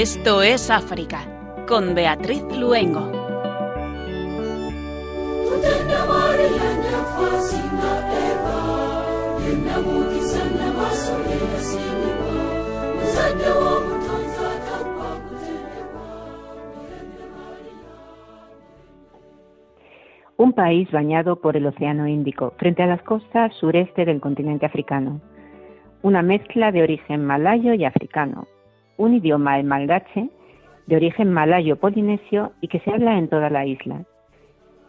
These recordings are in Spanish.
Esto es África, con Beatriz Luengo. Un país bañado por el Océano Índico, frente a las costas sureste del continente africano. Una mezcla de origen malayo y africano. Un idioma, el de origen malayo-polinesio y que se habla en toda la isla.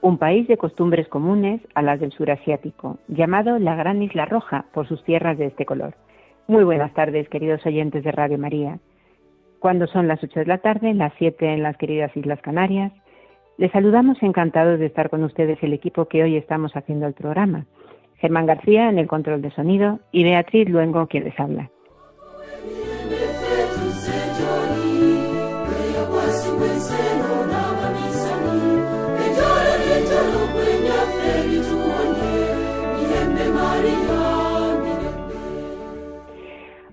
Un país de costumbres comunes a las del sur asiático, llamado la Gran Isla Roja por sus tierras de este color. Muy buenas tardes, queridos oyentes de Radio María. Cuando son las 8 de la tarde, las 7 en las queridas Islas Canarias, les saludamos encantados de estar con ustedes el equipo que hoy estamos haciendo el programa. Germán García en el control de sonido y Beatriz Luengo quien les habla.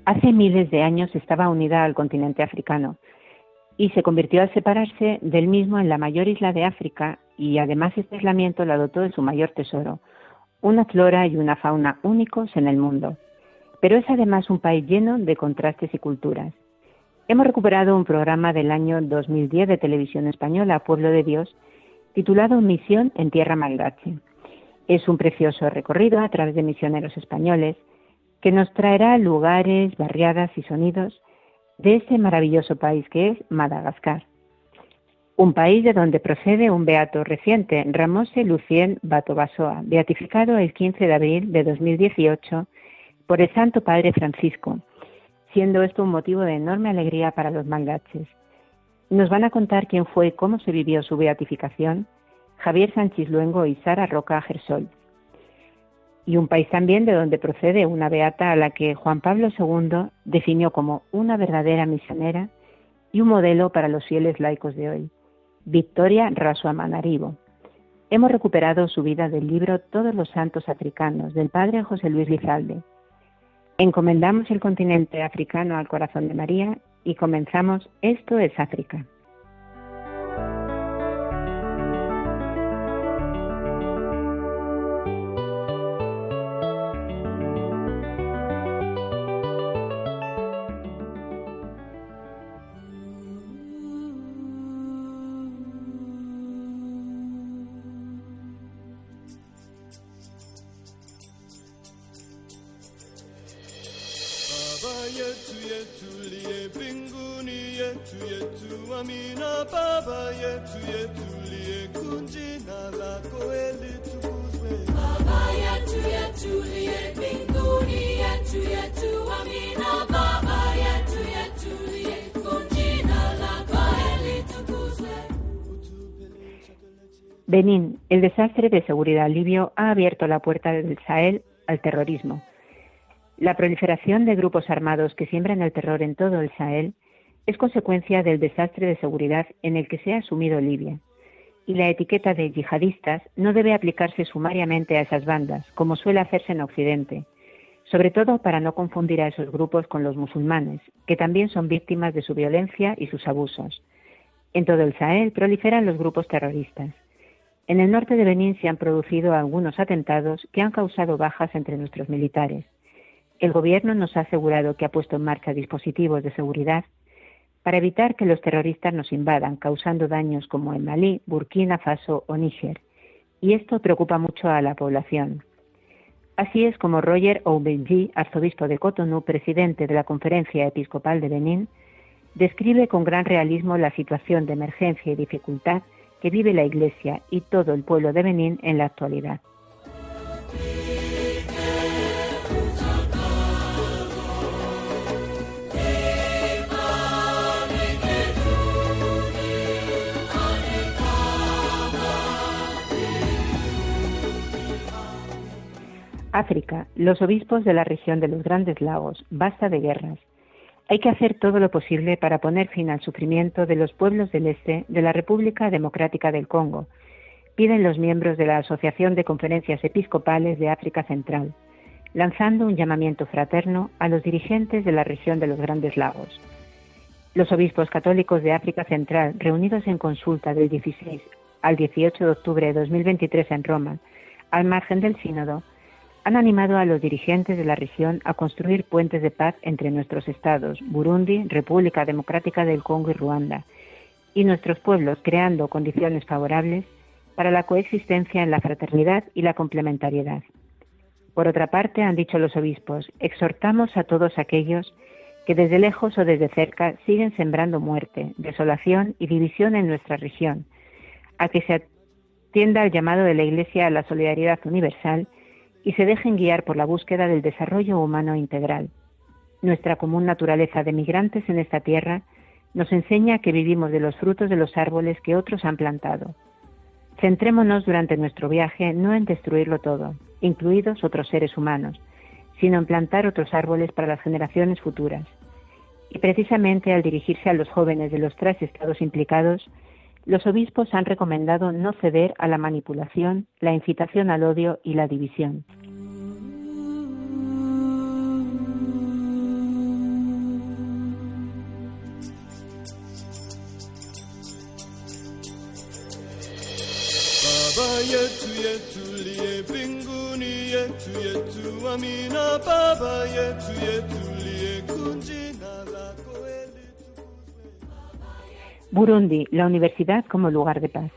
Hace miles de años estaba unida al continente africano y se convirtió al separarse del mismo en la mayor isla de África y además este aislamiento la dotó de su mayor tesoro, una flora y una fauna únicos en el mundo. Pero es además un país lleno de contrastes y culturas. Hemos recuperado un programa del año 2010 de televisión española, Pueblo de Dios, titulado Misión en Tierra Malgache. Es un precioso recorrido a través de misioneros españoles que nos traerá lugares, barriadas y sonidos de ese maravilloso país que es Madagascar. Un país de donde procede un beato reciente, Ramose Lucien Batobasoa, beatificado el 15 de abril de 2018 por el Santo Padre Francisco, siendo esto un motivo de enorme alegría para los malgaches. Nos van a contar quién fue y cómo se vivió su beatificación Javier Sánchez Luengo y Sara Roca Gersol y un país también de donde procede una beata a la que Juan Pablo II definió como una verdadera misionera y un modelo para los fieles laicos de hoy, Victoria Rasuamanarivo. Hemos recuperado su vida del libro Todos los Santos Africanos del padre José Luis Lizalde. Encomendamos el continente africano al corazón de María y comenzamos Esto es África. El desastre de seguridad libio ha abierto la puerta del Sahel al terrorismo. La proliferación de grupos armados que siembran el terror en todo el Sahel es consecuencia del desastre de seguridad en el que se ha asumido Libia. Y la etiqueta de yihadistas no debe aplicarse sumariamente a esas bandas, como suele hacerse en Occidente, sobre todo para no confundir a esos grupos con los musulmanes, que también son víctimas de su violencia y sus abusos. En todo el Sahel proliferan los grupos terroristas. En el norte de Benín se han producido algunos atentados que han causado bajas entre nuestros militares. El Gobierno nos ha asegurado que ha puesto en marcha dispositivos de seguridad para evitar que los terroristas nos invadan, causando daños como en Malí, Burkina Faso o Níger. Y esto preocupa mucho a la población. Así es como Roger Oubelji, arzobispo de Cotonou, presidente de la Conferencia Episcopal de Benín, describe con gran realismo la situación de emergencia y dificultad que vive la Iglesia y todo el pueblo de Benín en la actualidad. África, los obispos de la región de los Grandes Lagos, basta de guerras, hay que hacer todo lo posible para poner fin al sufrimiento de los pueblos del este de la República Democrática del Congo, piden los miembros de la Asociación de Conferencias Episcopales de África Central, lanzando un llamamiento fraterno a los dirigentes de la región de los Grandes Lagos. Los obispos católicos de África Central, reunidos en consulta del 16 al 18 de octubre de 2023 en Roma, al margen del sínodo, han animado a los dirigentes de la región a construir puentes de paz entre nuestros estados, Burundi, República Democrática del Congo y Ruanda, y nuestros pueblos, creando condiciones favorables para la coexistencia en la fraternidad y la complementariedad. Por otra parte, han dicho los obispos, exhortamos a todos aquellos que desde lejos o desde cerca siguen sembrando muerte, desolación y división en nuestra región, a que se atienda al llamado de la Iglesia a la solidaridad universal y se dejen guiar por la búsqueda del desarrollo humano integral. Nuestra común naturaleza de migrantes en esta tierra nos enseña que vivimos de los frutos de los árboles que otros han plantado. Centrémonos durante nuestro viaje no en destruirlo todo, incluidos otros seres humanos, sino en plantar otros árboles para las generaciones futuras. Y precisamente al dirigirse a los jóvenes de los tres estados implicados, los obispos han recomendado no ceder a la manipulación, la incitación al odio y la división. Burundi, la universidad como lugar de paz.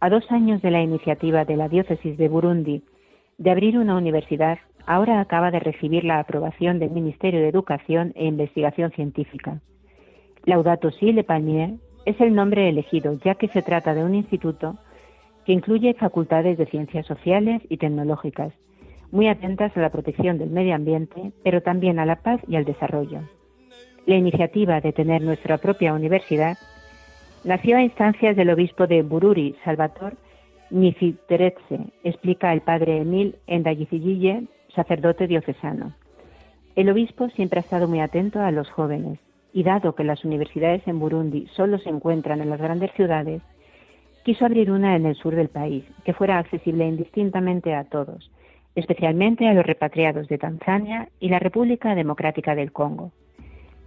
A dos años de la iniciativa de la diócesis de Burundi de abrir una universidad, ahora acaba de recibir la aprobación del Ministerio de Educación e Investigación Científica. Laudato Si Le Palmier es el nombre elegido, ya que se trata de un instituto que incluye facultades de ciencias sociales y tecnológicas, muy atentas a la protección del medio ambiente, pero también a la paz y al desarrollo. La iniciativa de tener nuestra propia universidad Nació a instancias del obispo de Bururi, Salvator Nifiteretse, explica el padre Emil Endayicille, sacerdote diocesano. El obispo siempre ha estado muy atento a los jóvenes y dado que las universidades en Burundi solo se encuentran en las grandes ciudades, quiso abrir una en el sur del país que fuera accesible indistintamente a todos, especialmente a los repatriados de Tanzania y la República Democrática del Congo.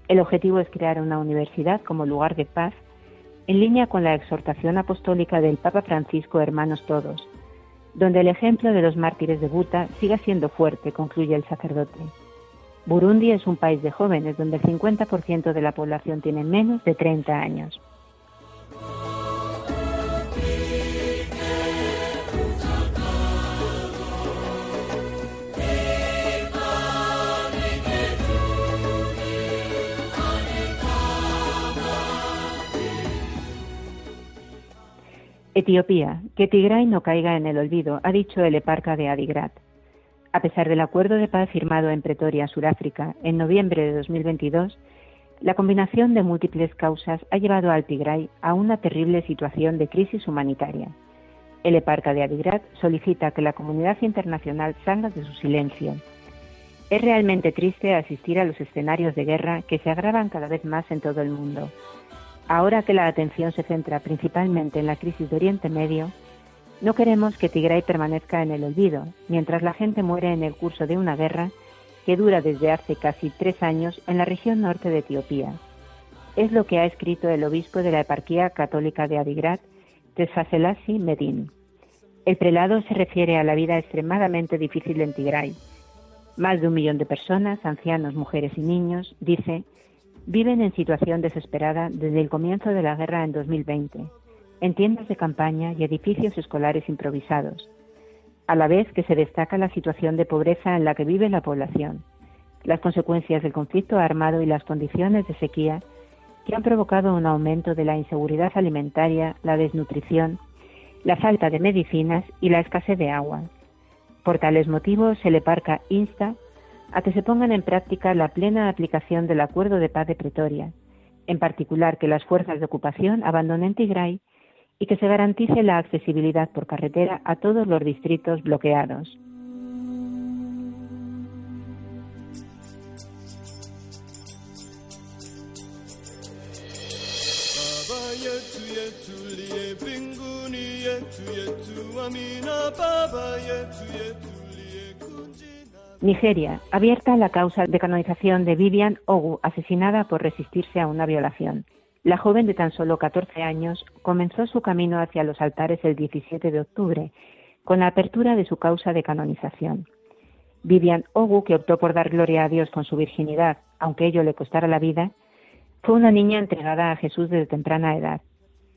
El objetivo es crear una universidad como lugar de paz en línea con la exhortación apostólica del Papa Francisco Hermanos Todos, donde el ejemplo de los mártires de Buta siga siendo fuerte, concluye el sacerdote. Burundi es un país de jóvenes donde el 50% de la población tiene menos de 30 años. Etiopía, que Tigray no caiga en el olvido, ha dicho el eparca de Adigrat. A pesar del acuerdo de paz firmado en Pretoria, Sudáfrica, en noviembre de 2022, la combinación de múltiples causas ha llevado al Tigray a una terrible situación de crisis humanitaria. El eparca de Adigrat solicita que la comunidad internacional salga de su silencio. Es realmente triste asistir a los escenarios de guerra que se agravan cada vez más en todo el mundo Ahora que la atención se centra principalmente en la crisis de Oriente Medio, no queremos que Tigray permanezca en el olvido, mientras la gente muere en el curso de una guerra que dura desde hace casi tres años en la región norte de Etiopía. Es lo que ha escrito el obispo de la eparquía católica de Adigrat, Tesfaselasi Medin. El prelado se refiere a la vida extremadamente difícil en Tigray. Más de un millón de personas, ancianos, mujeres y niños, dice, viven en situación desesperada desde el comienzo de la guerra en 2020, en tiendas de campaña y edificios escolares improvisados, a la vez que se destaca la situación de pobreza en la que vive la población, las consecuencias del conflicto armado y las condiciones de sequía que han provocado un aumento de la inseguridad alimentaria, la desnutrición, la falta de medicinas y la escasez de agua. Por tales motivos, el EPARCA insta a que se pongan en práctica la plena aplicación del Acuerdo de Paz de Pretoria, en particular que las fuerzas de ocupación abandonen Tigray y que se garantice la accesibilidad por carretera a todos los distritos bloqueados. Nigeria, abierta la causa de canonización de Vivian Ogu, asesinada por resistirse a una violación. La joven de tan solo 14 años comenzó su camino hacia los altares el 17 de octubre, con la apertura de su causa de canonización. Vivian Ogu, que optó por dar gloria a Dios con su virginidad, aunque ello le costara la vida, fue una niña entregada a Jesús desde temprana edad.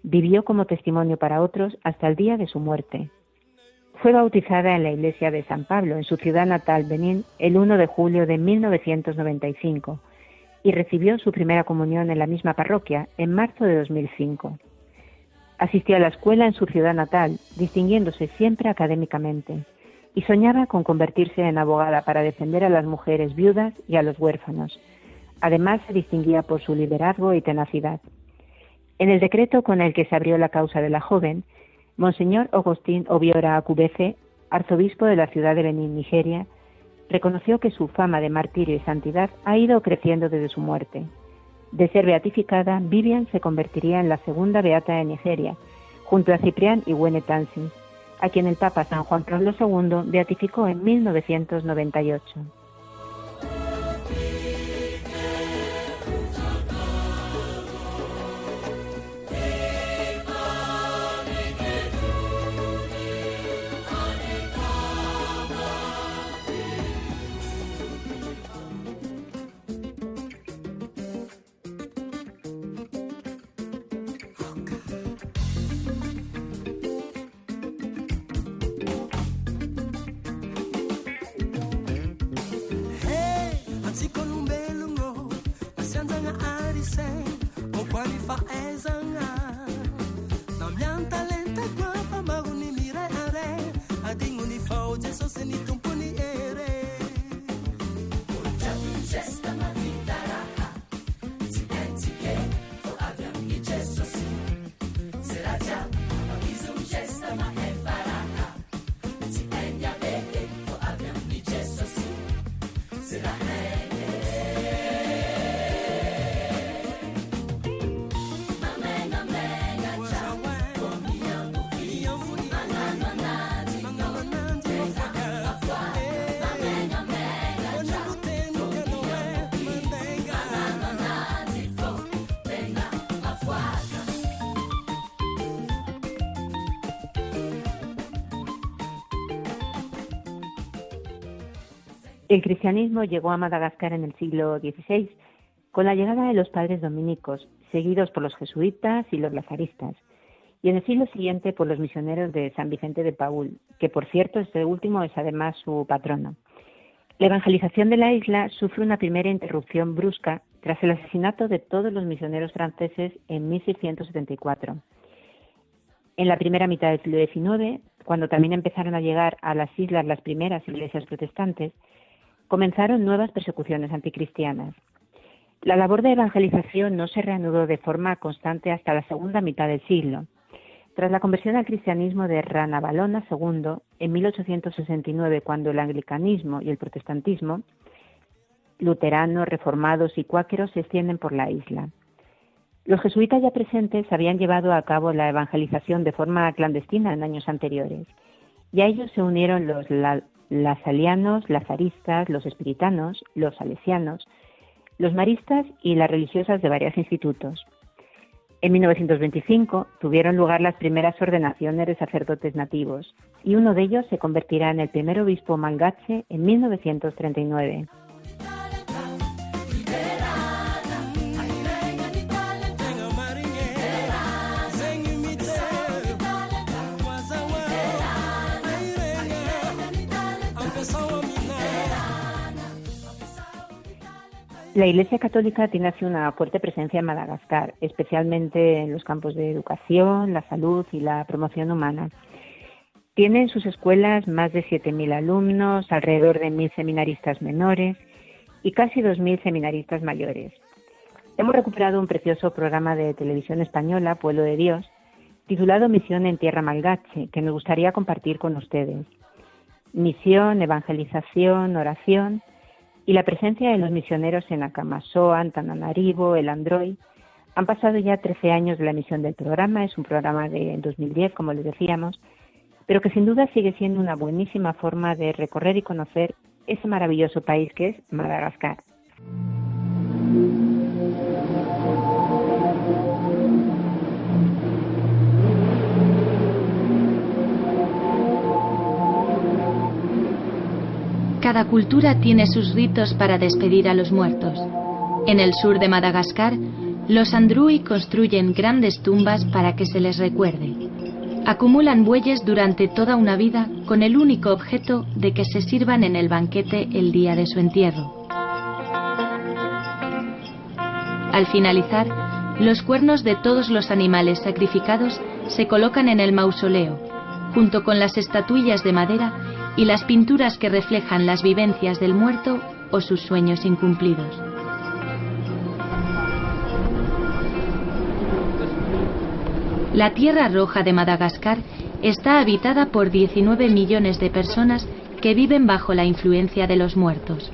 Vivió como testimonio para otros hasta el día de su muerte. Fue bautizada en la iglesia de San Pablo, en su ciudad natal, Benín, el 1 de julio de 1995 y recibió su primera comunión en la misma parroquia en marzo de 2005. Asistió a la escuela en su ciudad natal, distinguiéndose siempre académicamente, y soñaba con convertirse en abogada para defender a las mujeres viudas y a los huérfanos. Además, se distinguía por su liderazgo y tenacidad. En el decreto con el que se abrió la causa de la joven, Monseñor Agustín Obiora Acubece, arzobispo de la ciudad de Benín, Nigeria, reconoció que su fama de martirio y santidad ha ido creciendo desde su muerte. De ser beatificada, Vivian se convertiría en la segunda beata de Nigeria, junto a Ciprián y Tansin, a quien el Papa San Juan Pablo II beatificó en 1998. 生啊。El cristianismo llegó a Madagascar en el siglo XVI con la llegada de los padres dominicos, seguidos por los jesuitas y los lazaristas, y en el siglo siguiente por los misioneros de San Vicente de Paul, que por cierto este último es además su patrono. La evangelización de la isla sufre una primera interrupción brusca tras el asesinato de todos los misioneros franceses en 1674. En la primera mitad del siglo XIX, cuando también empezaron a llegar a las islas las primeras iglesias protestantes, comenzaron nuevas persecuciones anticristianas. La labor de evangelización no se reanudó de forma constante hasta la segunda mitad del siglo. Tras la conversión al cristianismo de Ranavalona II en 1869, cuando el anglicanismo y el protestantismo, luteranos, reformados y cuáqueros se extienden por la isla. Los jesuitas ya presentes habían llevado a cabo la evangelización de forma clandestina en años anteriores, y a ellos se unieron los las alianos, lazaristas, los espiritanos, los salesianos, los maristas y las religiosas de varios institutos. En 1925 tuvieron lugar las primeras ordenaciones de sacerdotes nativos y uno de ellos se convertirá en el primer obispo mangache en 1939. La Iglesia Católica tiene así una fuerte presencia en Madagascar, especialmente en los campos de educación, la salud y la promoción humana. Tiene en sus escuelas más de 7.000 alumnos, alrededor de 1.000 seminaristas menores y casi 2.000 seminaristas mayores. Hemos recuperado un precioso programa de televisión española, Pueblo de Dios, titulado Misión en Tierra Malgache, que me gustaría compartir con ustedes. Misión, evangelización, oración y la presencia de los misioneros en Acamasoa, Antananarivo, el Android. Han pasado ya 13 años de la emisión del programa, es un programa de 2010, como les decíamos, pero que sin duda sigue siendo una buenísima forma de recorrer y conocer ese maravilloso país que es Madagascar. Cada cultura tiene sus ritos para despedir a los muertos. En el sur de Madagascar, los andrui construyen grandes tumbas para que se les recuerde. Acumulan bueyes durante toda una vida con el único objeto de que se sirvan en el banquete el día de su entierro. Al finalizar, los cuernos de todos los animales sacrificados se colocan en el mausoleo, junto con las estatuillas de madera y las pinturas que reflejan las vivencias del muerto o sus sueños incumplidos. La Tierra Roja de Madagascar está habitada por 19 millones de personas que viven bajo la influencia de los muertos.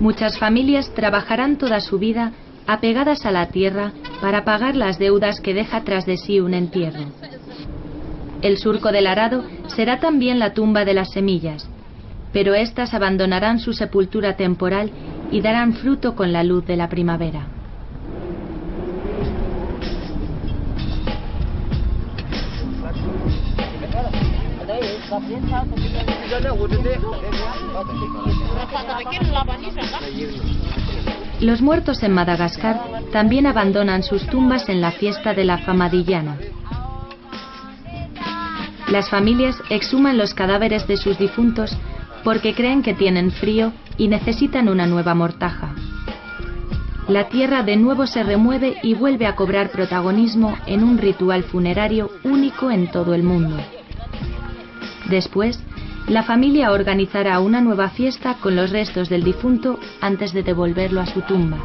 Muchas familias trabajarán toda su vida apegadas a la tierra para pagar las deudas que deja tras de sí un entierro. El surco del arado será también la tumba de las semillas, pero éstas abandonarán su sepultura temporal y darán fruto con la luz de la primavera. Los muertos en Madagascar también abandonan sus tumbas en la fiesta de la Famadillana. Las familias exhuman los cadáveres de sus difuntos porque creen que tienen frío y necesitan una nueva mortaja. La tierra de nuevo se remueve y vuelve a cobrar protagonismo en un ritual funerario único en todo el mundo. Después, la familia organizará una nueva fiesta con los restos del difunto antes de devolverlo a su tumba.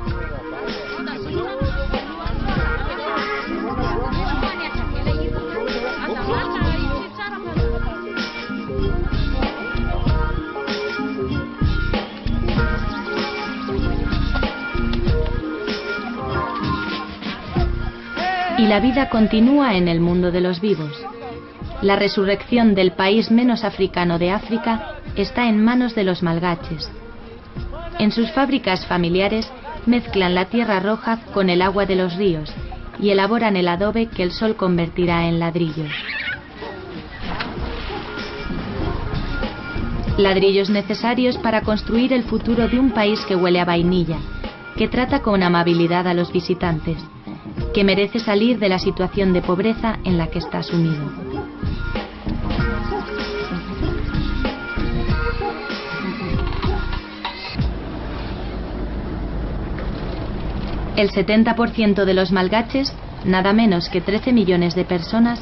Y la vida continúa en el mundo de los vivos. La resurrección del país menos africano de África está en manos de los malgaches. En sus fábricas familiares mezclan la tierra roja con el agua de los ríos y elaboran el adobe que el sol convertirá en ladrillos. Ladrillos necesarios para construir el futuro de un país que huele a vainilla, que trata con amabilidad a los visitantes que merece salir de la situación de pobreza en la que está sumido. El 70% de los malgaches, nada menos que 13 millones de personas,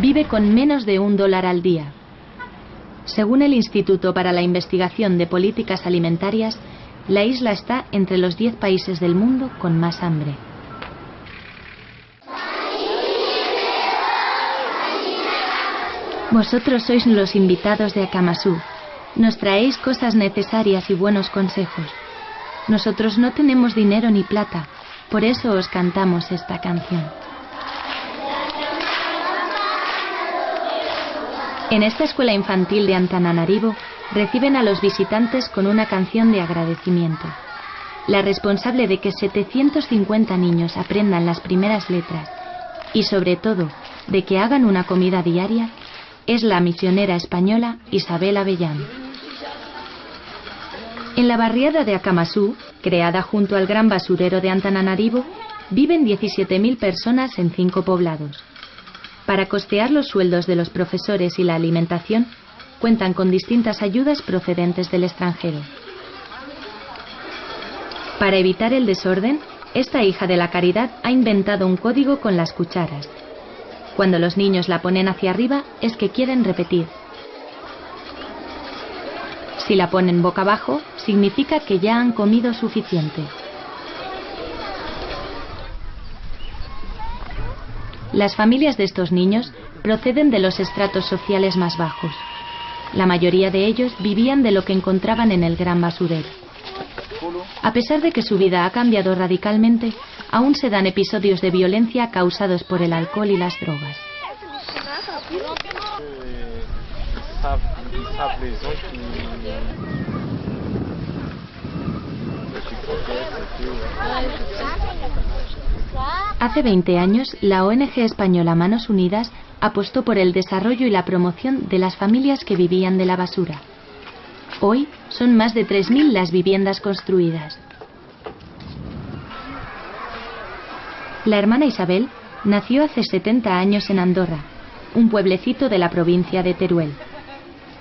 vive con menos de un dólar al día. Según el Instituto para la Investigación de Políticas Alimentarias, la isla está entre los 10 países del mundo con más hambre. Vosotros sois los invitados de Akamasú. Nos traéis cosas necesarias y buenos consejos. Nosotros no tenemos dinero ni plata, por eso os cantamos esta canción. En esta escuela infantil de Antananarivo reciben a los visitantes con una canción de agradecimiento. La responsable de que 750 niños aprendan las primeras letras y sobre todo de que hagan una comida diaria es la misionera española Isabel Avellán. En la barriada de Acamasú, creada junto al gran basurero de Antananarivo, viven 17.000 personas en cinco poblados. Para costear los sueldos de los profesores y la alimentación, cuentan con distintas ayudas procedentes del extranjero. Para evitar el desorden, esta hija de la caridad ha inventado un código con las cucharas, cuando los niños la ponen hacia arriba es que quieren repetir. Si la ponen boca abajo, significa que ya han comido suficiente. Las familias de estos niños proceden de los estratos sociales más bajos. La mayoría de ellos vivían de lo que encontraban en el gran basurero. A pesar de que su vida ha cambiado radicalmente, aún se dan episodios de violencia causados por el alcohol y las drogas. Hace 20 años, la ONG española Manos Unidas apostó por el desarrollo y la promoción de las familias que vivían de la basura. Hoy son más de 3.000 las viviendas construidas. La hermana Isabel nació hace 70 años en Andorra, un pueblecito de la provincia de Teruel.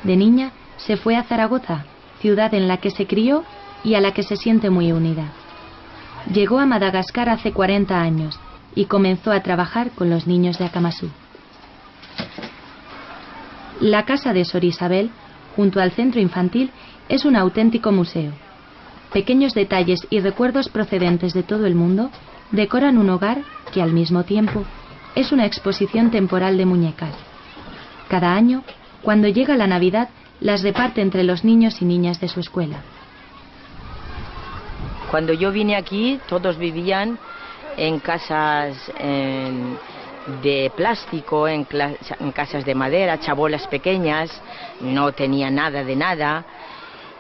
De niña se fue a Zaragoza, ciudad en la que se crió y a la que se siente muy unida. Llegó a Madagascar hace 40 años y comenzó a trabajar con los niños de Akamasú. La casa de Sor Isabel, junto al centro infantil, es un auténtico museo. Pequeños detalles y recuerdos procedentes de todo el mundo decoran un hogar que al mismo tiempo es una exposición temporal de muñecas. Cada año, cuando llega la Navidad, las reparte entre los niños y niñas de su escuela. Cuando yo vine aquí, todos vivían en casas de plástico, en, casas de madera, chabolas pequeñas, no tenía nada de nada.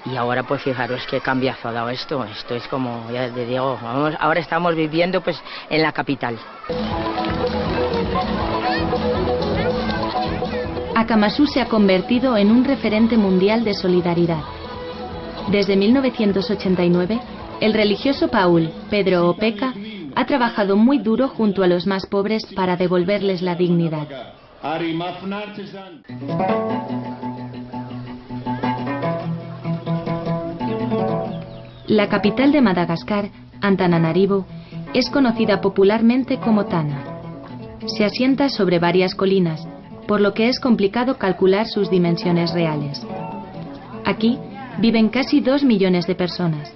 Y ahora pues fijaros qué cambiazo ha esto. Esto es como, ya te digo, ahora estamos viviendo pues en la capital. Akamasú se ha convertido en un referente mundial de solidaridad. Desde 1989, el religioso Paul Pedro Opeca ha trabajado muy duro junto a los más pobres para devolverles la dignidad. La capital de Madagascar, Antananarivo, es conocida popularmente como Tana. Se asienta sobre varias colinas, por lo que es complicado calcular sus dimensiones reales. Aquí viven casi dos millones de personas.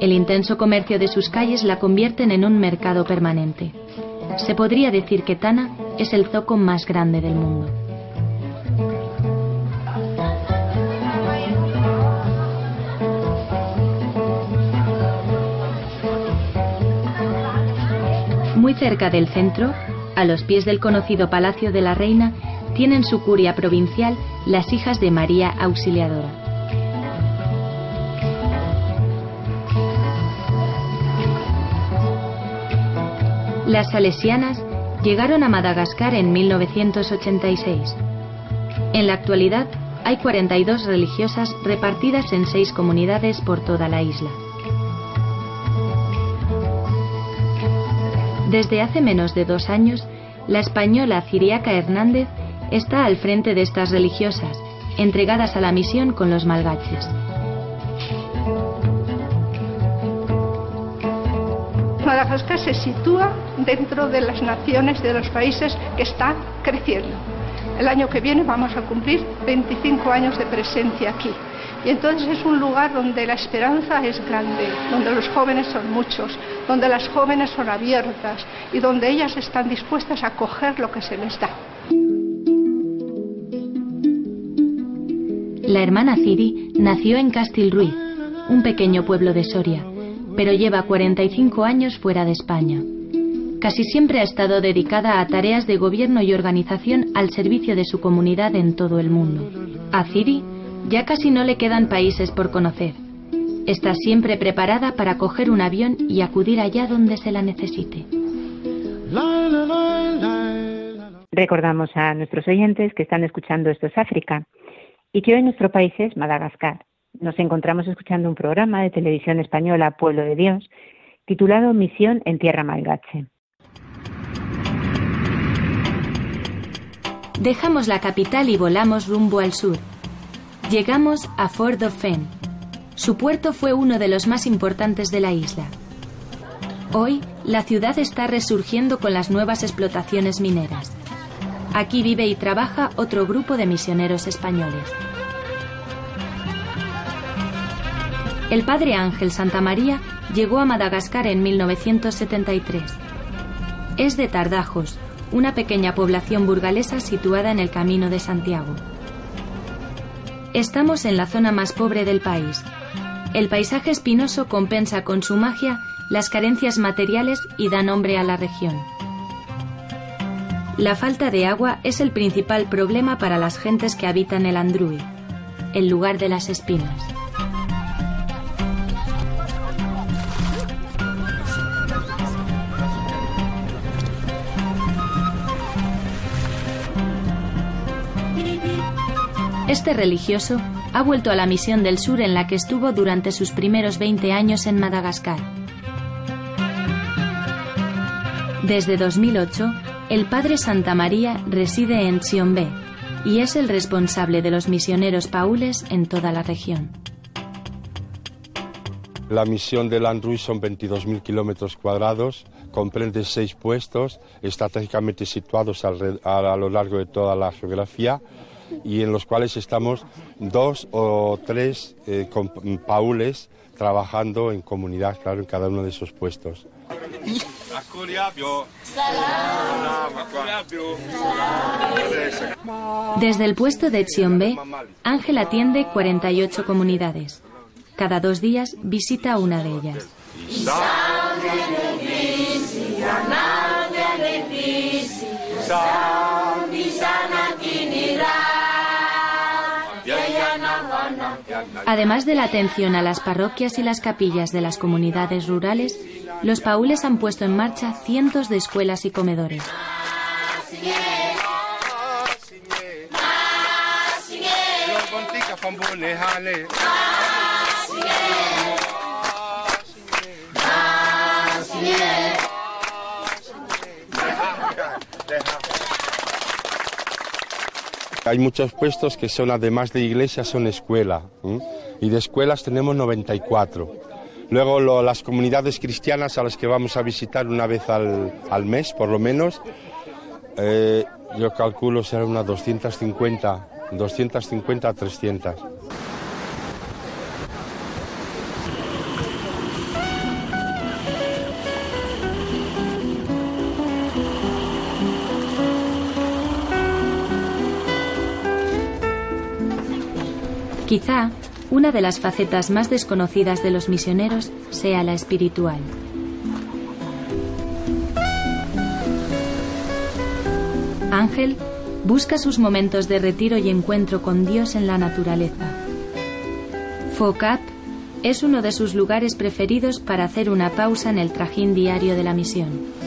El intenso comercio de sus calles la convierten en un mercado permanente. Se podría decir que Tana es el zoco más grande del mundo. Muy cerca del centro, a los pies del conocido Palacio de la Reina, tienen su curia provincial las hijas de María Auxiliadora. Las salesianas llegaron a Madagascar en 1986. En la actualidad hay 42 religiosas repartidas en seis comunidades por toda la isla. Desde hace menos de dos años, la española Ciriaca Hernández está al frente de estas religiosas, entregadas a la misión con los malgaches. Madagascar se sitúa dentro de las naciones de los países que están creciendo. El año que viene vamos a cumplir 25 años de presencia aquí. Y entonces es un lugar donde la esperanza es grande, donde los jóvenes son muchos, donde las jóvenes son abiertas y donde ellas están dispuestas a coger lo que se les da. La hermana Ciri nació en Castilruiz, un pequeño pueblo de Soria pero lleva 45 años fuera de España. Casi siempre ha estado dedicada a tareas de gobierno y organización al servicio de su comunidad en todo el mundo. A Ciri ya casi no le quedan países por conocer. Está siempre preparada para coger un avión y acudir allá donde se la necesite. Recordamos a nuestros oyentes que están escuchando Esto es África y que hoy nuestro país es Madagascar nos encontramos escuchando un programa de televisión española Pueblo de Dios titulado Misión en Tierra Malgache. Dejamos la capital y volamos rumbo al sur. Llegamos a Fort Dauphin. Su puerto fue uno de los más importantes de la isla. Hoy, la ciudad está resurgiendo con las nuevas explotaciones mineras. Aquí vive y trabaja otro grupo de misioneros españoles. El padre Ángel Santa María llegó a Madagascar en 1973. Es de Tardajos, una pequeña población burgalesa situada en el Camino de Santiago. Estamos en la zona más pobre del país. El paisaje espinoso compensa con su magia las carencias materiales y da nombre a la región. La falta de agua es el principal problema para las gentes que habitan el Andrúi, el lugar de las espinas. Este religioso ha vuelto a la misión del sur en la que estuvo durante sus primeros 20 años en Madagascar. Desde 2008, el padre Santa María reside en Tsiombe y es el responsable de los misioneros paules en toda la región. La misión de Landruy son 22.000 kilómetros cuadrados, comprende seis puestos estratégicamente situados a, lo largo de toda la geografía y en los cuales estamos dos o tres eh, paules trabajando en comunidad, claro, en cada uno de esos puestos. Desde el puesto de Tsiombe, Ángel atiende 48 comunidades. Cada dos días visita una de ellas. Además de la atención a las parroquias y las capillas de las comunidades rurales, los paules han puesto en marcha cientos de escuelas y comedores. Hay muchos puestos que son, además de iglesias, son escuela. Y de escuelas tenemos 94. Luego las comunidades cristianas a las que vamos a visitar una vez al, mes, por lo menos, eh, yo calculo serán unas 250, 250 a 300. Quizá una de las facetas más desconocidas de los misioneros sea la espiritual. Ángel busca sus momentos de retiro y encuentro con Dios en la naturaleza. Focat es uno de sus lugares preferidos para hacer una pausa en el trajín diario de la misión.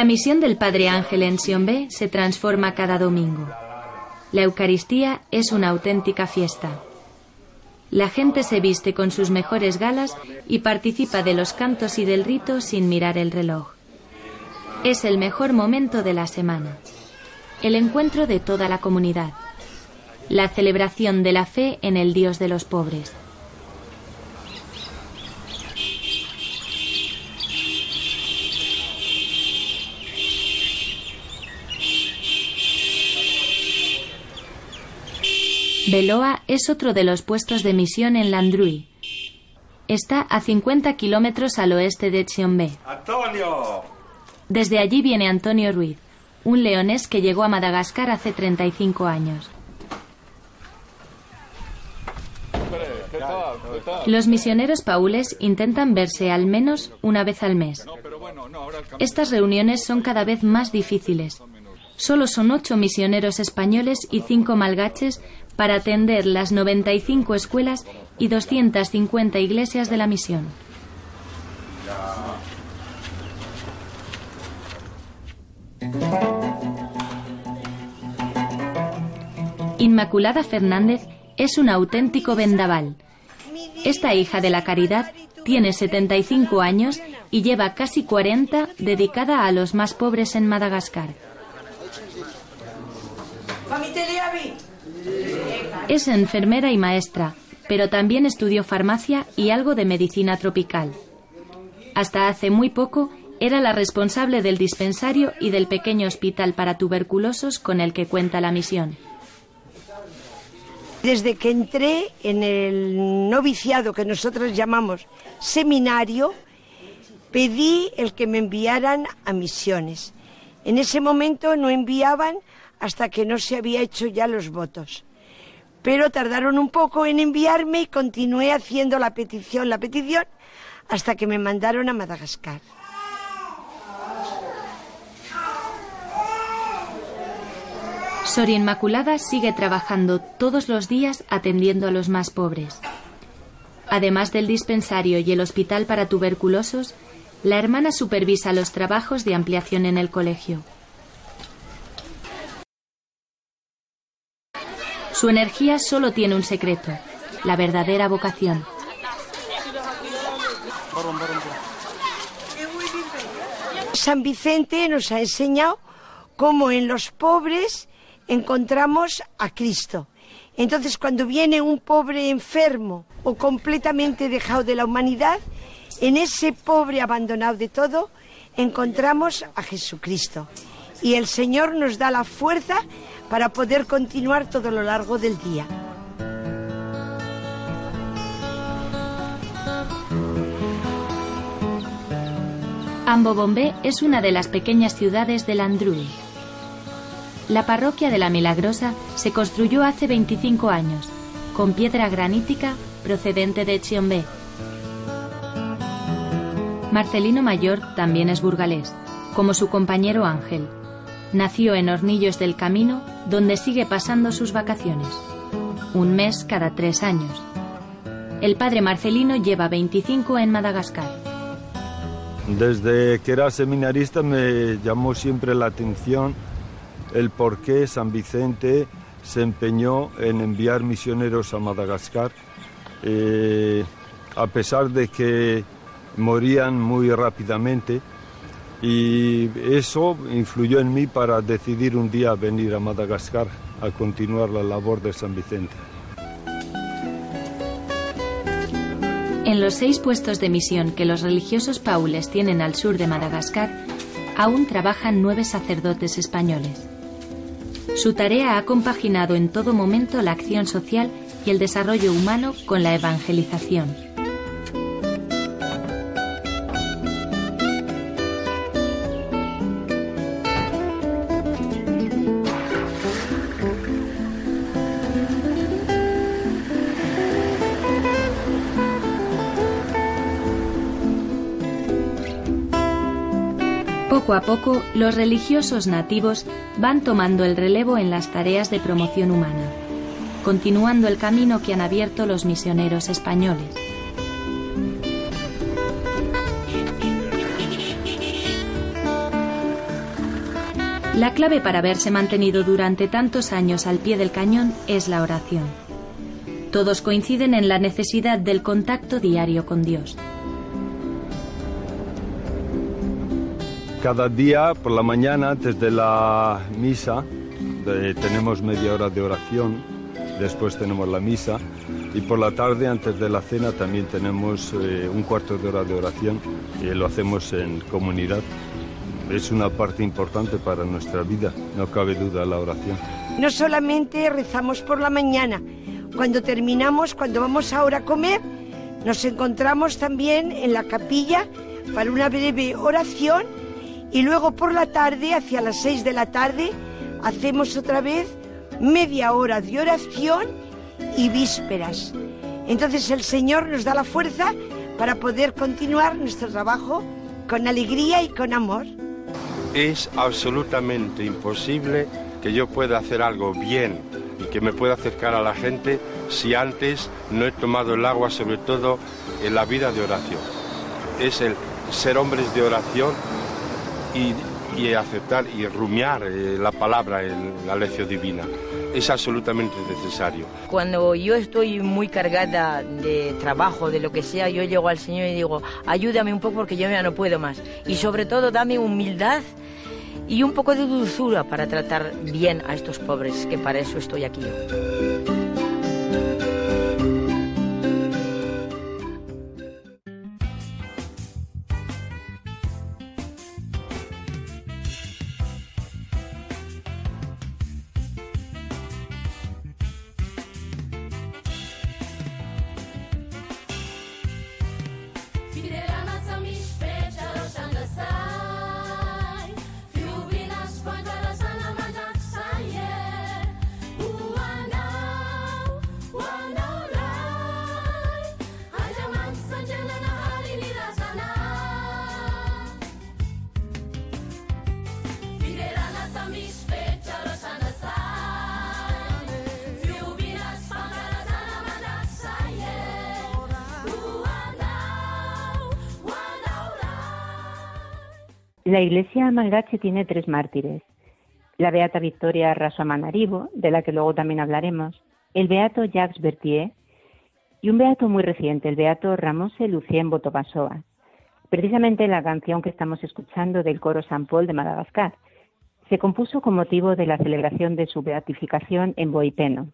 La misión del Padre Ángel en Sionbe se transforma cada domingo. La Eucaristía es una auténtica fiesta. La gente se viste con sus mejores galas y participa de los cantos y del rito sin mirar el reloj. Es el mejor momento de la semana. El encuentro de toda la comunidad. La celebración de la fe en el Dios de los pobres. Beloa es otro de los puestos de misión en Landrui. Está a 50 kilómetros al oeste de Tsiombe. Desde allí viene Antonio Ruiz, un leonés que llegó a Madagascar hace 35 años. Los misioneros paules intentan verse al menos una vez al mes. Estas reuniones son cada vez más difíciles. Solo son ocho misioneros españoles y cinco malgaches para atender las 95 escuelas y 250 iglesias de la misión. Inmaculada Fernández es un auténtico vendaval. Esta hija de la caridad tiene 75 años y lleva casi 40 dedicada a los más pobres en Madagascar. Es enfermera y maestra, pero también estudió farmacia y algo de medicina tropical. Hasta hace muy poco era la responsable del dispensario y del pequeño hospital para tuberculosos con el que cuenta la misión. Desde que entré en el noviciado que nosotros llamamos seminario, pedí el que me enviaran a misiones. En ese momento no enviaban hasta que no se había hecho ya los votos. Pero tardaron un poco en enviarme y continué haciendo la petición, la petición, hasta que me mandaron a Madagascar. Sor Inmaculada sigue trabajando todos los días atendiendo a los más pobres. Además del dispensario y el hospital para tuberculosos, la hermana supervisa los trabajos de ampliación en el colegio. Su energía solo tiene un secreto, la verdadera vocación. San Vicente nos ha enseñado cómo en los pobres encontramos a Cristo. Entonces, cuando viene un pobre enfermo o completamente dejado de la humanidad, en ese pobre abandonado de todo, encontramos a Jesucristo. Y el Señor nos da la fuerza para poder continuar todo lo largo del día. Ambobombé es una de las pequeñas ciudades del Andrúi. La parroquia de la Milagrosa se construyó hace 25 años, con piedra granítica procedente de Chiombé. Marcelino Mayor también es burgalés, como su compañero Ángel. Nació en Hornillos del Camino, donde sigue pasando sus vacaciones, un mes cada tres años. El padre Marcelino lleva 25 en Madagascar. Desde que era seminarista me llamó siempre la atención el por qué San Vicente se empeñó en enviar misioneros a Madagascar, eh, a pesar de que morían muy rápidamente. Y eso influyó en mí para decidir un día venir a Madagascar a continuar la labor de San Vicente. En los seis puestos de misión que los religiosos paules tienen al sur de Madagascar, aún trabajan nueve sacerdotes españoles. Su tarea ha compaginado en todo momento la acción social y el desarrollo humano con la evangelización. Poco a poco, los religiosos nativos van tomando el relevo en las tareas de promoción humana, continuando el camino que han abierto los misioneros españoles. La clave para haberse mantenido durante tantos años al pie del cañón es la oración. Todos coinciden en la necesidad del contacto diario con Dios. Cada día por la mañana antes de la misa tenemos media hora de oración, después tenemos la misa y por la tarde antes de la cena también tenemos eh, un cuarto de hora de oración lo hacemos en comunidad. Es una parte importante para nuestra vida, no cabe duda la oración. No solamente rezamos por la mañana, cuando terminamos, cuando vamos ahora a comer, nos encontramos también en la capilla para una breve oración y luego por la tarde, hacia las seis de la tarde, hacemos otra vez media hora de oración y vísperas. Entonces el Señor nos da la fuerza para poder continuar nuestro trabajo con alegría y con amor. Es absolutamente imposible que yo pueda hacer algo bien y que me pueda acercar a la gente si antes no he tomado el agua, sobre todo en la vida de oración. Es el ser hombres de oración y, y aceptar y rumiar eh, la palabra, el- la lección divina. Es absolutamente necesario. Cuando yo estoy muy cargada de trabajo, de lo que sea, yo llego al Señor y digo, ayúdame un poco porque yo ya no puedo más. Y sobre todo dame humildad y un poco de dulzura para tratar bien a estos pobres, que para eso estoy aquí La iglesia malgache tiene tres mártires. La beata Victoria Rasoamanarivo, de la que luego también hablaremos, el beato Jacques Berthier y un beato muy reciente, el beato Ramose Lucien Botopasoa. Precisamente la canción que estamos escuchando del coro San Paul de Madagascar se compuso con motivo de la celebración de su beatificación en Boipeno.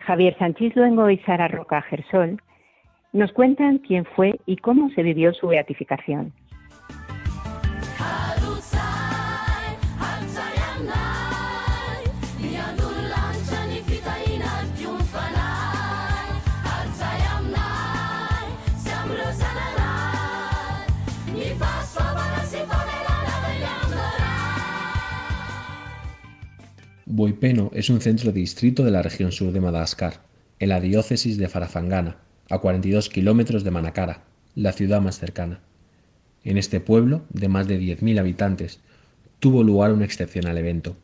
Javier Sánchez Luengo y Sara Roca Gersol nos cuentan quién fue y cómo se vivió su beatificación. Boipeno es un centro distrito de la región sur de Madagascar, en la diócesis de Farafangana, a 42 kilómetros de Manacara, la ciudad más cercana. En este pueblo, de más de 10.000 habitantes, tuvo lugar un excepcional evento.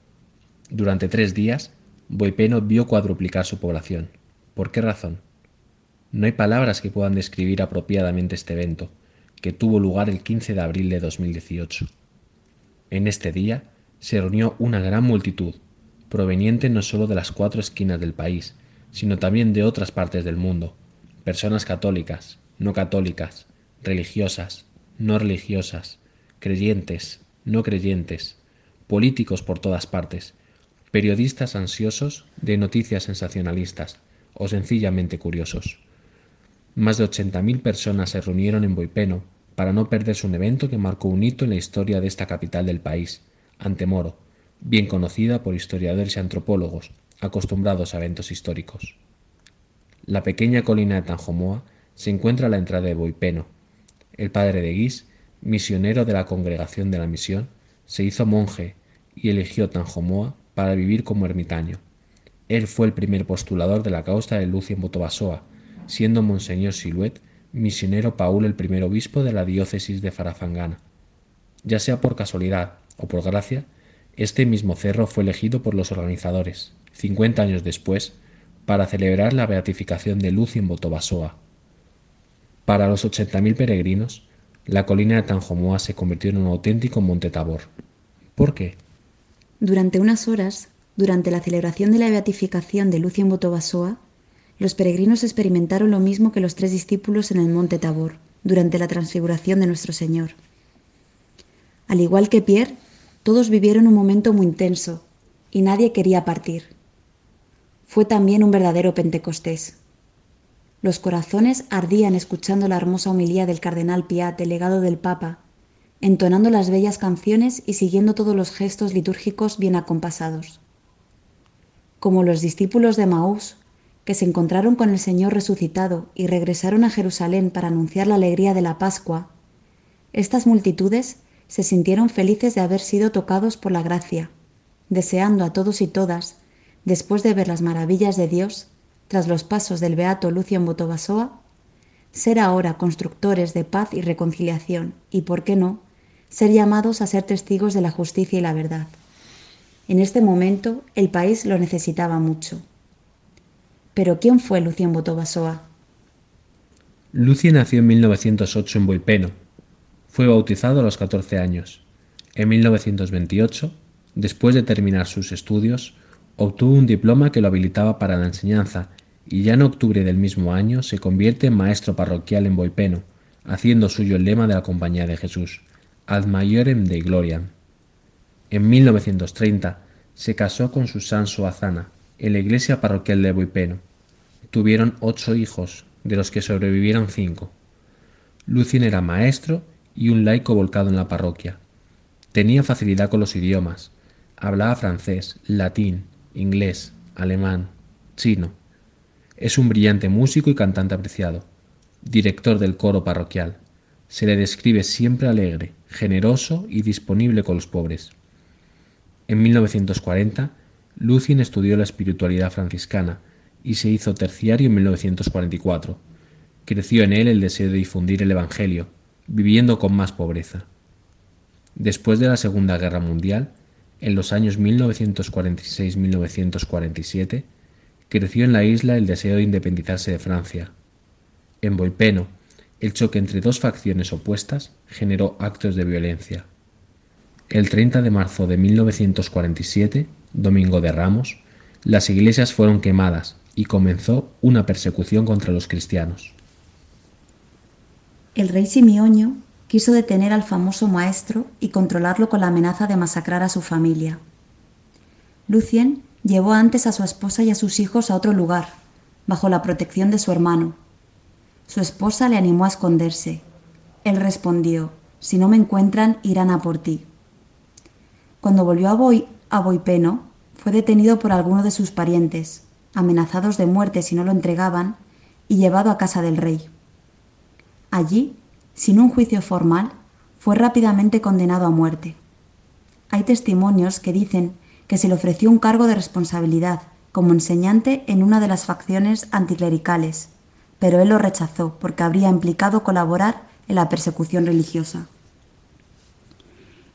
Durante tres días, Boipeno vio cuadruplicar su población. ¿Por qué razón? No hay palabras que puedan describir apropiadamente este evento, que tuvo lugar el 15 de abril de 2018. En este día se reunió una gran multitud, proveniente no solo de las cuatro esquinas del país, sino también de otras partes del mundo, personas católicas, no católicas, religiosas, no religiosas, creyentes, no creyentes, políticos por todas partes, periodistas ansiosos de noticias sensacionalistas o sencillamente curiosos. Más de 80.000 personas se reunieron en Boipeno para no perderse un evento que marcó un hito en la historia de esta capital del país, Antemoro, bien conocida por historiadores y antropólogos acostumbrados a eventos históricos. La pequeña colina de Tanjomoa se encuentra a la entrada de Boipeno. El padre de Guis, misionero de la congregación de la misión, se hizo monje y eligió Tanjomoa para vivir como ermitaño. Él fue el primer postulador de la causa de Lucien Botobasoa, siendo Monseñor Siluet misionero Paul el primer obispo de la diócesis de Farafangana. Ya sea por casualidad o por gracia, este mismo cerro fue elegido por los organizadores, cincuenta años después, para celebrar la beatificación de Lucien Botobasoa. Para los ochenta mil peregrinos, la colina de Tanjomoa se convirtió en un auténtico monte Tabor. ¿Por qué? Durante unas horas, durante la celebración de la beatificación de Lucien Botobasoa, los peregrinos experimentaron lo mismo que los tres discípulos en el monte Tabor, durante la transfiguración de nuestro Señor. Al igual que Pierre, todos vivieron un momento muy intenso y nadie quería partir. Fue también un verdadero Pentecostés. Los corazones ardían escuchando la hermosa homilía del cardenal Piat, delegado del Papa, entonando las bellas canciones y siguiendo todos los gestos litúrgicos bien acompasados. Como los discípulos de Maús, que se encontraron con el Señor resucitado y regresaron a Jerusalén para anunciar la alegría de la Pascua, estas multitudes se sintieron felices de haber sido tocados por la gracia, deseando a todos y todas, después de ver las maravillas de Dios, tras los pasos del beato Lucian Botobasoa, ser ahora constructores de paz y reconciliación y, por qué no, ser llamados a ser testigos de la justicia y la verdad. En este momento el país lo necesitaba mucho. Pero ¿quién fue Lucien Botobasoa? Lucien nació en 1908 en Boipeno, fue bautizado a los 14 años. En 1928, después de terminar sus estudios, obtuvo un diploma que lo habilitaba para la enseñanza y ya en octubre del mismo año se convierte en maestro parroquial en Boipeno, haciendo suyo el lema de la Compañía de Jesús, Ad Maiorem Dei Gloriam. En 1930 se casó con Susan Soazana en la iglesia parroquial de Boipeno. Tuvieron ocho hijos, de los que sobrevivieron cinco. Lucien era maestro y un laico volcado en la parroquia. Tenía facilidad con los idiomas. Hablaba francés, latín, inglés, alemán, chino. Es un brillante músico y cantante apreciado. Director del coro parroquial. Se le describe siempre alegre, generoso y disponible con los pobres. En 1940, Lucien estudió la espiritualidad franciscana y se hizo terciario en 1944. Creció en él el deseo de difundir el Evangelio, viviendo con más pobreza. Después de la Segunda Guerra Mundial, en los años 1946-1947, creció en la isla el deseo de independizarse de Francia. En Boipeno, el choque entre dos facciones opuestas generó actos de violencia. El 30 de marzo de 1947, Domingo de Ramos, las iglesias fueron quemadas y comenzó una persecución contra los cristianos. El rey Simioño quiso detener al famoso maestro y controlarlo con la amenaza de masacrar a su familia. Lucien llevó antes a su esposa y a sus hijos a otro lugar, bajo la protección de su hermano. Su esposa le animó a esconderse. Él respondió, si no me encuentran, irán a por ti. Cuando volvió a, Boy, a Boipeno, fue detenido por alguno de sus parientes, amenazados de muerte si no lo entregaban, y llevado a casa del rey. Allí, sin un juicio formal, fue rápidamente condenado a muerte. Hay testimonios que dicen que se le ofreció un cargo de responsabilidad como enseñante en una de las facciones anticlericales, pero él lo rechazó porque habría implicado colaborar en la persecución religiosa.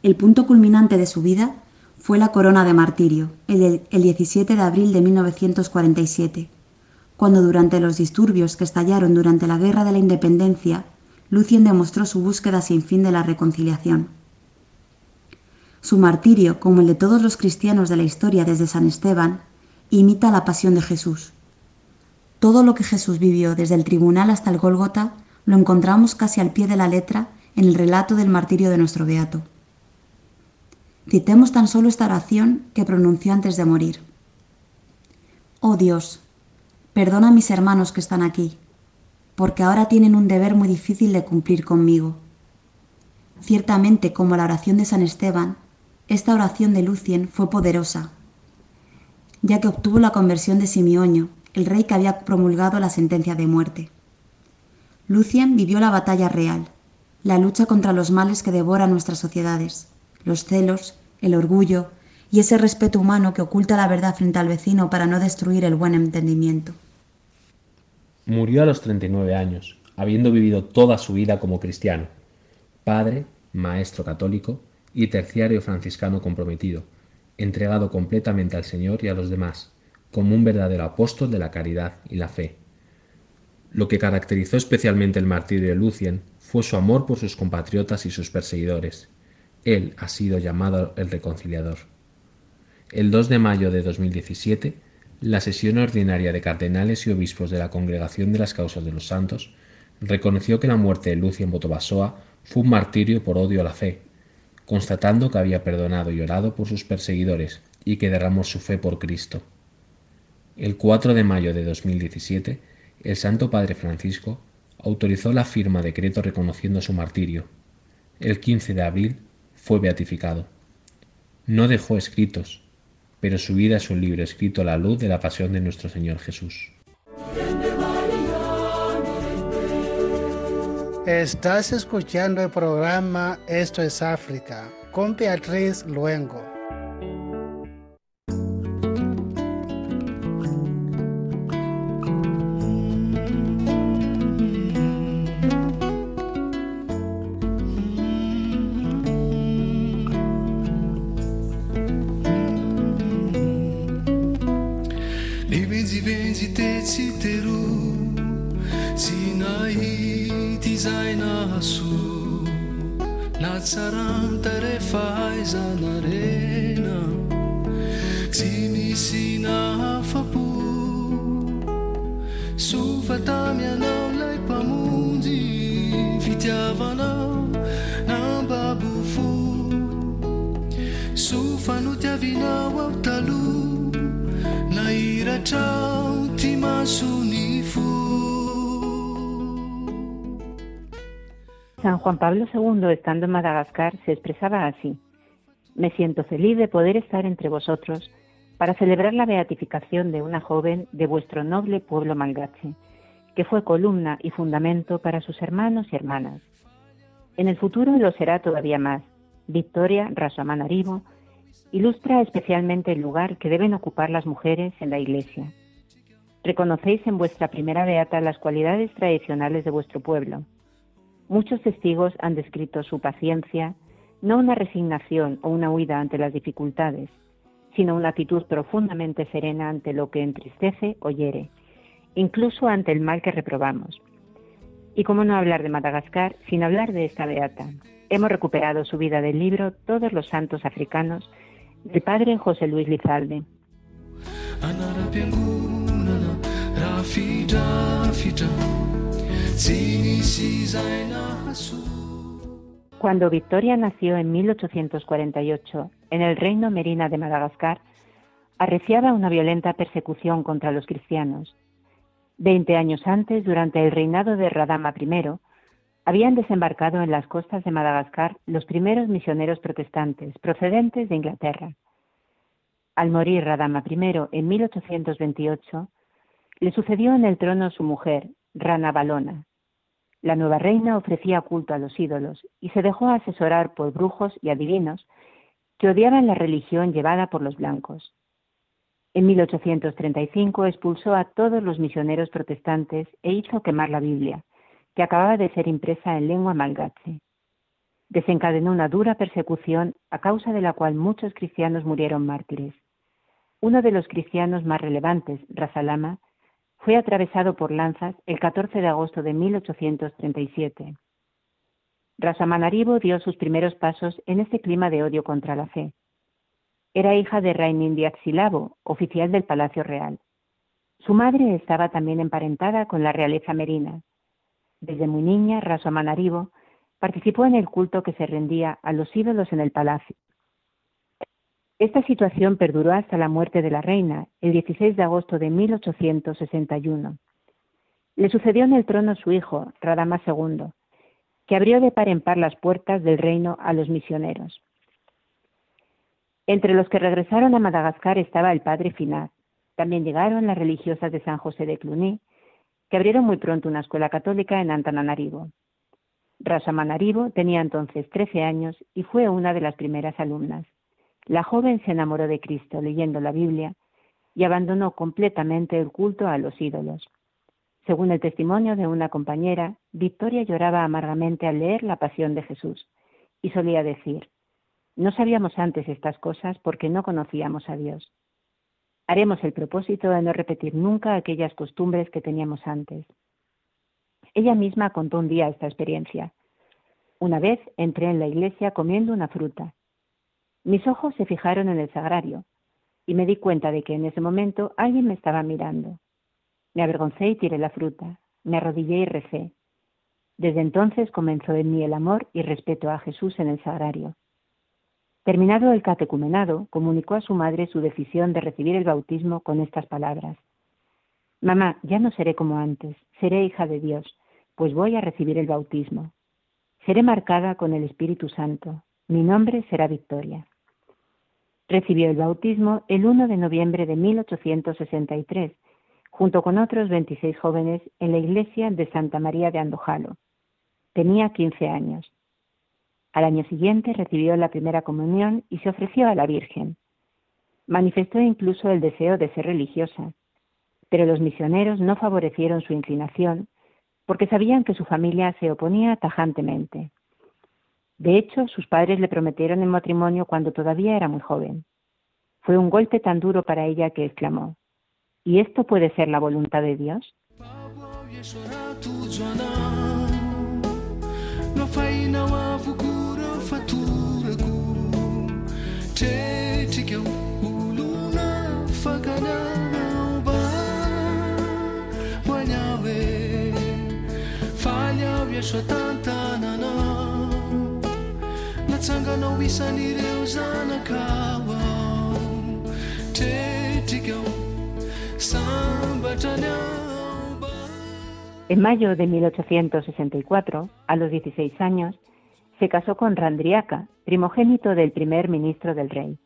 El punto culminante de su vida fue la corona de martirio, el, 17 de abril de 1947, cuando durante los disturbios que estallaron durante la Guerra de la Independencia, Lucien demostró su búsqueda sin fin de la reconciliación. Su martirio, como el de todos los cristianos de la historia desde San Esteban, imita la pasión de Jesús. Todo lo que Jesús vivió desde el tribunal hasta el Gólgota lo encontramos casi al pie de la letra en el relato del martirio de nuestro Beato. Citemos tan solo esta oración que pronunció antes de morir. Oh Dios, perdona a mis hermanos que están aquí, porque ahora tienen un deber muy difícil de cumplir conmigo. Ciertamente, como la oración de San Esteban, esta oración de Lucien fue poderosa, ya que obtuvo la conversión de Simioño, el rey que había promulgado la sentencia de muerte. Lucien vivió la batalla real, la lucha contra los males que devoran nuestras sociedades, los celos, el orgullo y ese respeto humano que oculta la verdad frente al vecino para no destruir el buen entendimiento. Murió a los 39 años, habiendo vivido toda su vida como cristiano, padre, maestro católico y terciario franciscano comprometido, entregado completamente al Señor y a los demás, como un verdadero apóstol de la caridad y la fe. Lo que caracterizó especialmente el martirio de Lucien fue su amor por sus compatriotas y sus perseguidores, él ha sido llamado el reconciliador. El 2 de mayo de 2017, la sesión ordinaria de cardenales y obispos de la Congregación de las Causas de los Santos reconoció que la muerte de Lucien Botobasoa fue un martirio por odio a la fe, constatando que había perdonado y orado por sus perseguidores y que derramó su fe por Cristo. El 4 de mayo de 2017, el Santo Padre Francisco autorizó la firma decreto reconociendo su martirio. El 15 de abril fue beatificado. No dejó escritos, pero su vida es un libro escrito a la luz de la pasión de nuestro Señor Jesús. Estás escuchando el programa Esto es África con Beatriz Luengo. San Juan Pablo II, estando en Madagascar, se expresaba así. Me siento feliz de poder estar entre vosotros para celebrar la beatificación de una joven de vuestro noble pueblo malgache, que fue columna y fundamento para sus hermanos y hermanas. En el futuro lo será todavía más. Victoria Rasamanarivo ilustra especialmente el lugar que deben ocupar las mujeres en la Iglesia. Reconocéis en vuestra primera beata las cualidades tradicionales de vuestro pueblo, Muchos testigos han descrito su paciencia, no una resignación o una huida ante las dificultades, sino una actitud profundamente serena ante lo que entristece o hiere, incluso ante el mal que reprobamos. Y cómo no hablar de Madagascar sin hablar de esta beata. Hemos recuperado su vida del libro Todos los santos africanos del padre José Luis Lizalde. Cuando Victoria nació en 1848 en el reino Merina de Madagascar, arreciaba una violenta persecución contra los cristianos. Veinte años antes, durante el reinado de Radama I, habían desembarcado en las costas de Madagascar los primeros misioneros protestantes procedentes de Inglaterra. Al morir Radama I en 1828, le sucedió en el trono su mujer, Rana Balona. La nueva reina ofrecía culto a los ídolos y se dejó asesorar por brujos y adivinos que odiaban la religión llevada por los blancos. En 1835 expulsó a todos los misioneros protestantes e hizo quemar la Biblia, que acababa de ser impresa en lengua malgache. Desencadenó una dura persecución a causa de la cual muchos cristianos murieron mártires. Uno de los cristianos más relevantes, Rasalama, fue atravesado por lanzas el 14 de agosto de 1837. Rasamanaribo dio sus primeros pasos en este clima de odio contra la fe. Era hija de Silabo, oficial del Palacio Real. Su madre estaba también emparentada con la realeza merina. Desde muy niña, Rasamanaribo participó en el culto que se rendía a los ídolos en el palacio. Esta situación perduró hasta la muerte de la reina, el 16 de agosto de 1861. Le sucedió en el trono su hijo, Radama II, que abrió de par en par las puertas del reino a los misioneros. Entre los que regresaron a Madagascar estaba el padre Finaz. También llegaron las religiosas de San José de Cluny, que abrieron muy pronto una escuela católica en Antananarivo. Rasamanarivo tenía entonces 13 años y fue una de las primeras alumnas. La joven se enamoró de Cristo leyendo la Biblia y abandonó completamente el culto a los ídolos. Según el testimonio de una compañera, Victoria lloraba amargamente al leer la pasión de Jesús y solía decir, no sabíamos antes estas cosas porque no conocíamos a Dios. Haremos el propósito de no repetir nunca aquellas costumbres que teníamos antes. Ella misma contó un día esta experiencia. Una vez entré en la iglesia comiendo una fruta mis ojos se fijaron en el sagrario y me di cuenta de que en ese momento alguien me estaba mirando. Me avergoncé y tiré la fruta. Me arrodillé y recé. Desde entonces comenzó en mí el amor y respeto a Jesús en el sagrario. Terminado el catecumenado, comunicó a su madre su decisión de recibir el bautismo con estas palabras. Mamá, ya no seré como antes, seré hija de Dios, pues voy a recibir el bautismo. Seré marcada con el Espíritu Santo. Mi nombre será Victoria. Recibió el bautismo el 1 de noviembre de 1863, junto con otros 26 jóvenes en la iglesia de Santa María de Andojalo. Tenía 15 años. Al año siguiente recibió la primera comunión y se ofreció a la Virgen. Manifestó incluso el deseo de ser religiosa, pero los misioneros no favorecieron su inclinación porque sabían que su familia se oponía tajantemente. De hecho, sus padres le prometieron el matrimonio cuando todavía era muy joven. Fue un golpe tan duro para ella que exclamó, ¿y esto puede ser la voluntad de Dios? En mayo de 1864, a los 16 años, se casó con Randriaca, primogénito del primer ministro del rey.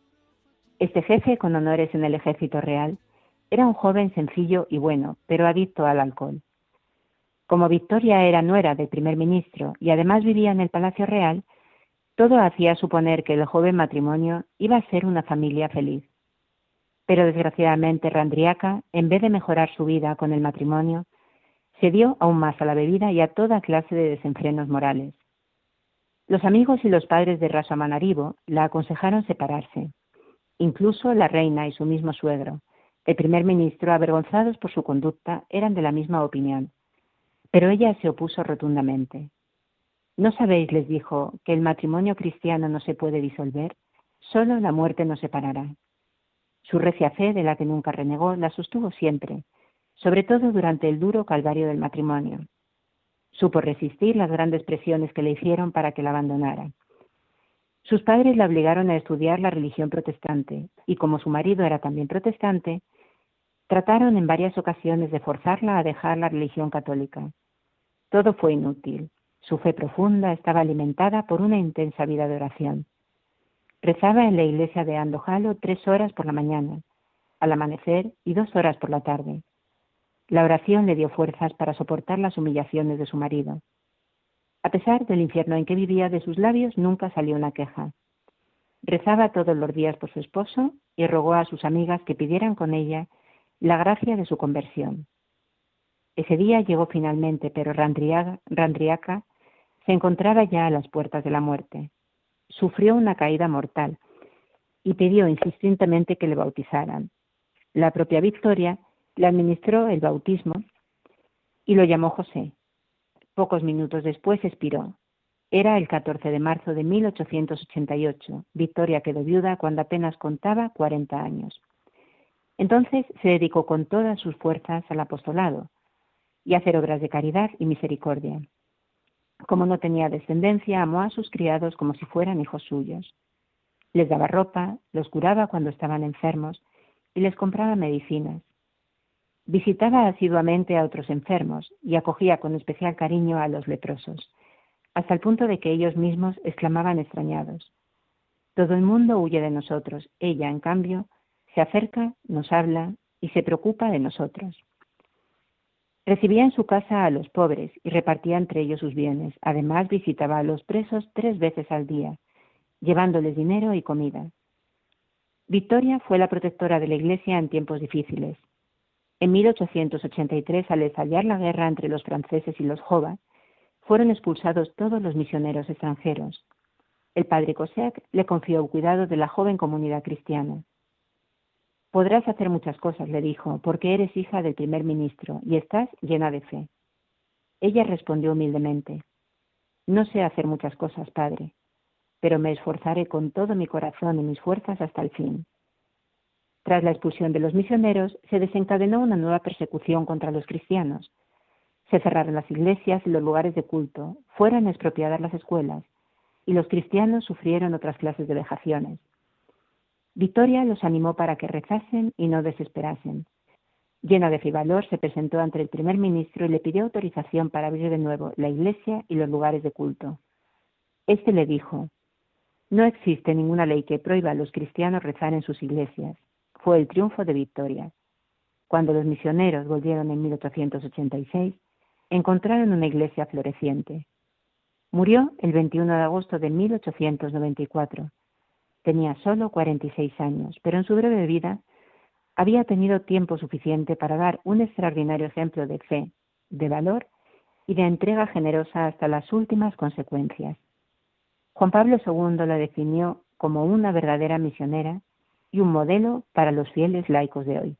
Este jefe, con honores en el ejército real, era un joven sencillo y bueno, pero adicto al alcohol. Como Victoria era nuera del primer ministro y además vivía en el Palacio Real, todo hacía suponer que el joven matrimonio iba a ser una familia feliz. Pero desgraciadamente Randriaca, en vez de mejorar su vida con el matrimonio, se dio aún más a la bebida y a toda clase de desenfrenos morales. Los amigos y los padres de Rasamanaribo la aconsejaron separarse. Incluso la reina y su mismo suegro, el primer ministro, avergonzados por su conducta, eran de la misma opinión. Pero ella se opuso rotundamente. ¿No sabéis, les dijo, que el matrimonio cristiano no se puede disolver? Solo la muerte nos separará. Su recia fe, de la que nunca renegó, la sostuvo siempre, sobre todo durante el duro calvario del matrimonio. Supo resistir las grandes presiones que le hicieron para que la abandonara. Sus padres la obligaron a estudiar la religión protestante y como su marido era también protestante, trataron en varias ocasiones de forzarla a dejar la religión católica. Todo fue inútil. Su fe profunda estaba alimentada por una intensa vida de oración. Rezaba en la iglesia de Andojalo tres horas por la mañana, al amanecer y dos horas por la tarde. La oración le dio fuerzas para soportar las humillaciones de su marido. A pesar del infierno en que vivía, de sus labios nunca salió una queja. Rezaba todos los días por su esposo y rogó a sus amigas que pidieran con ella la gracia de su conversión. Ese día llegó finalmente, pero Randriaca se encontraba ya a las puertas de la muerte. Sufrió una caída mortal y pidió insistentemente que le bautizaran. La propia Victoria le administró el bautismo y lo llamó José. Pocos minutos después expiró. Era el 14 de marzo de 1888. Victoria quedó viuda cuando apenas contaba 40 años. Entonces se dedicó con todas sus fuerzas al apostolado y a hacer obras de caridad y misericordia. Como no tenía descendencia, amó a sus criados como si fueran hijos suyos. Les daba ropa, los curaba cuando estaban enfermos y les compraba medicinas. Visitaba asiduamente a otros enfermos y acogía con especial cariño a los leprosos, hasta el punto de que ellos mismos exclamaban extrañados. Todo el mundo huye de nosotros, ella, en cambio, se acerca, nos habla y se preocupa de nosotros. Recibía en su casa a los pobres y repartía entre ellos sus bienes. Además, visitaba a los presos tres veces al día, llevándoles dinero y comida. Victoria fue la protectora de la Iglesia en tiempos difíciles. En 1883, al estallar la guerra entre los franceses y los Jova, fueron expulsados todos los misioneros extranjeros. El padre Cossack le confió el cuidado de la joven comunidad cristiana. Podrás hacer muchas cosas, le dijo, porque eres hija del primer ministro y estás llena de fe. Ella respondió humildemente, No sé hacer muchas cosas, padre, pero me esforzaré con todo mi corazón y mis fuerzas hasta el fin. Tras la expulsión de los misioneros, se desencadenó una nueva persecución contra los cristianos. Se cerraron las iglesias y los lugares de culto, fueron expropiadas las escuelas, y los cristianos sufrieron otras clases de vejaciones. Victoria los animó para que rezasen y no desesperasen. Llena de valor, se presentó ante el primer ministro y le pidió autorización para abrir de nuevo la iglesia y los lugares de culto. Este le dijo, No existe ninguna ley que prohíba a los cristianos rezar en sus iglesias fue el triunfo de Victoria. Cuando los misioneros volvieron en 1886, encontraron una iglesia floreciente. Murió el 21 de agosto de 1894. Tenía solo 46 años, pero en su breve vida había tenido tiempo suficiente para dar un extraordinario ejemplo de fe, de valor y de entrega generosa hasta las últimas consecuencias. Juan Pablo II la definió como una verdadera misionera y un modelo para los fieles laicos de hoy.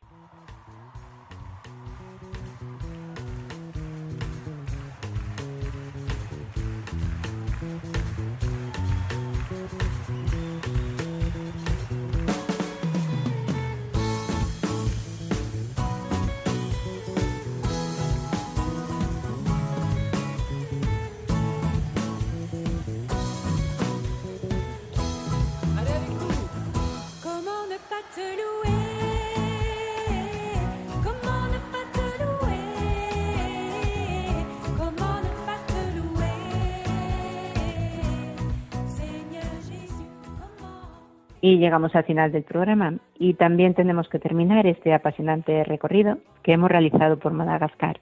Llegamos al final del programa y también tenemos que terminar este apasionante recorrido que hemos realizado por Madagascar.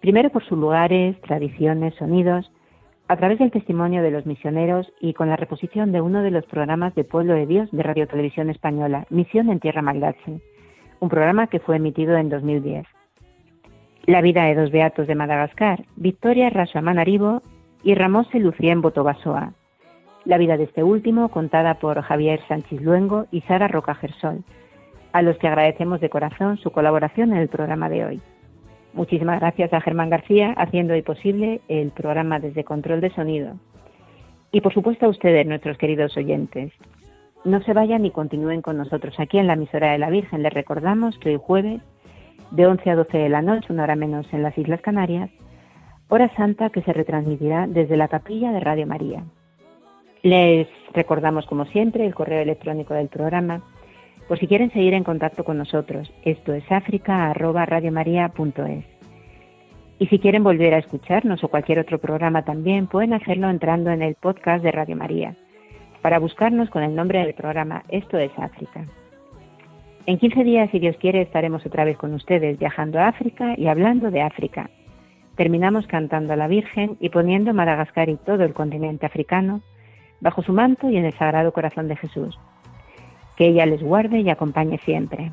Primero por sus lugares, tradiciones, sonidos, a través del testimonio de los misioneros y con la reposición de uno de los programas de Pueblo de Dios de Radio Televisión Española, Misión en Tierra Magdache, un programa que fue emitido en 2010. La vida de dos beatos de Madagascar, Victoria Aribo y Ramose Lucien Botobasoa, la vida de este último contada por Javier Sánchez Luengo y Sara Roca Gersol, a los que agradecemos de corazón su colaboración en el programa de hoy. Muchísimas gracias a Germán García haciendo hoy posible el programa desde Control de Sonido. Y por supuesto a ustedes, nuestros queridos oyentes. No se vayan y continúen con nosotros aquí en la emisora de la Virgen. Les recordamos que hoy jueves, de 11 a 12 de la noche, una hora menos en las Islas Canarias, hora santa que se retransmitirá desde la capilla de Radio María. Les recordamos, como siempre, el correo electrónico del programa, por si quieren seguir en contacto con nosotros. Esto es africa.radiomaria.es. Y si quieren volver a escucharnos o cualquier otro programa también, pueden hacerlo entrando en el podcast de Radio María, para buscarnos con el nombre del programa Esto es África. En 15 días, si Dios quiere, estaremos otra vez con ustedes viajando a África y hablando de África. Terminamos cantando a la Virgen y poniendo Madagascar y todo el continente africano bajo su manto y en el Sagrado Corazón de Jesús. Que ella les guarde y acompañe siempre.